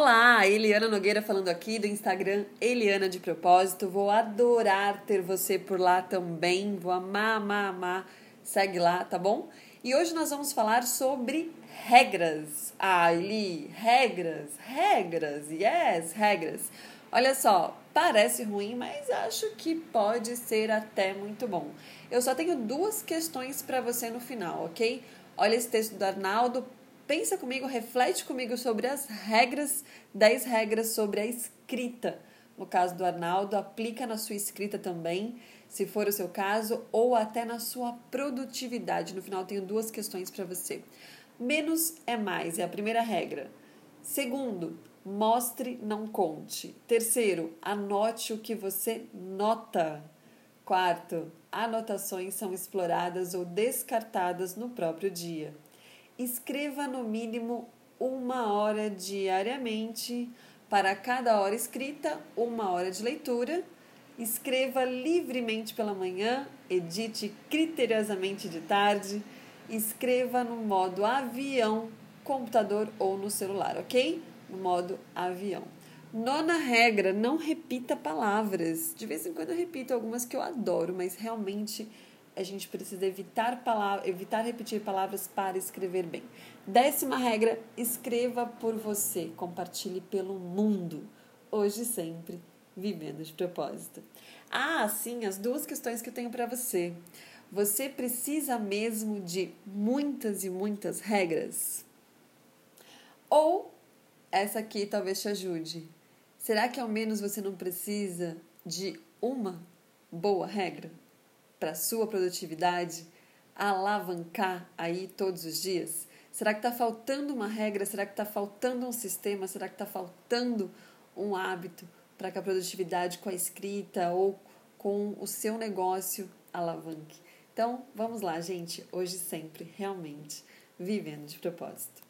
Olá, Eliana Nogueira falando aqui do Instagram Eliana de Propósito. Vou adorar ter você por lá também. Vou amar, amar, amar. Segue lá, tá bom? E hoje nós vamos falar sobre regras. Ah, Eli, regras, regras, yes, regras. Olha só, parece ruim, mas acho que pode ser até muito bom. Eu só tenho duas questões para você no final, ok? Olha esse texto do Arnaldo, pensa comigo, reflete comigo sobre as regras, 10 regras sobre a escrita. No caso do Arnaldo, aplica na sua escrita também, se for o seu caso, ou até na sua produtividade. No final, tenho duas questões para você. Menos é mais, é a primeira regra. Segundo, mostre, não conte. Terceiro, anote o que você nota. Quarto, anotações são exploradas ou descartadas no próprio dia. Escreva no mínimo uma hora diariamente. Para cada hora escrita, uma hora de leitura. Escreva livremente pela manhã, edite criteriosamente de tarde. Escreva no modo avião, computador ou no celular, ok? No modo avião. Nona regra: não repita palavras. De vez em quando eu repito algumas que eu adoro, mas realmente a gente precisa evitar, palavra, evitar repetir palavras para escrever bem. Décima regra: escreva por você, compartilhe pelo mundo, hoje sempre, vivendo de propósito. Ah, sim, as duas questões que eu tenho para você. Você precisa mesmo de muitas e muitas regras? Ou essa aqui talvez te ajude. Será que ao menos você não precisa de uma boa regra? Para sua produtividade alavancar aí todos os dias? Será que está faltando uma regra? Será que está faltando um sistema? Será que está faltando um hábito para que a produtividade com a escrita ou com o seu negócio alavanque? Então, vamos lá, gente. Hoje sempre, realmente, vivendo de propósito.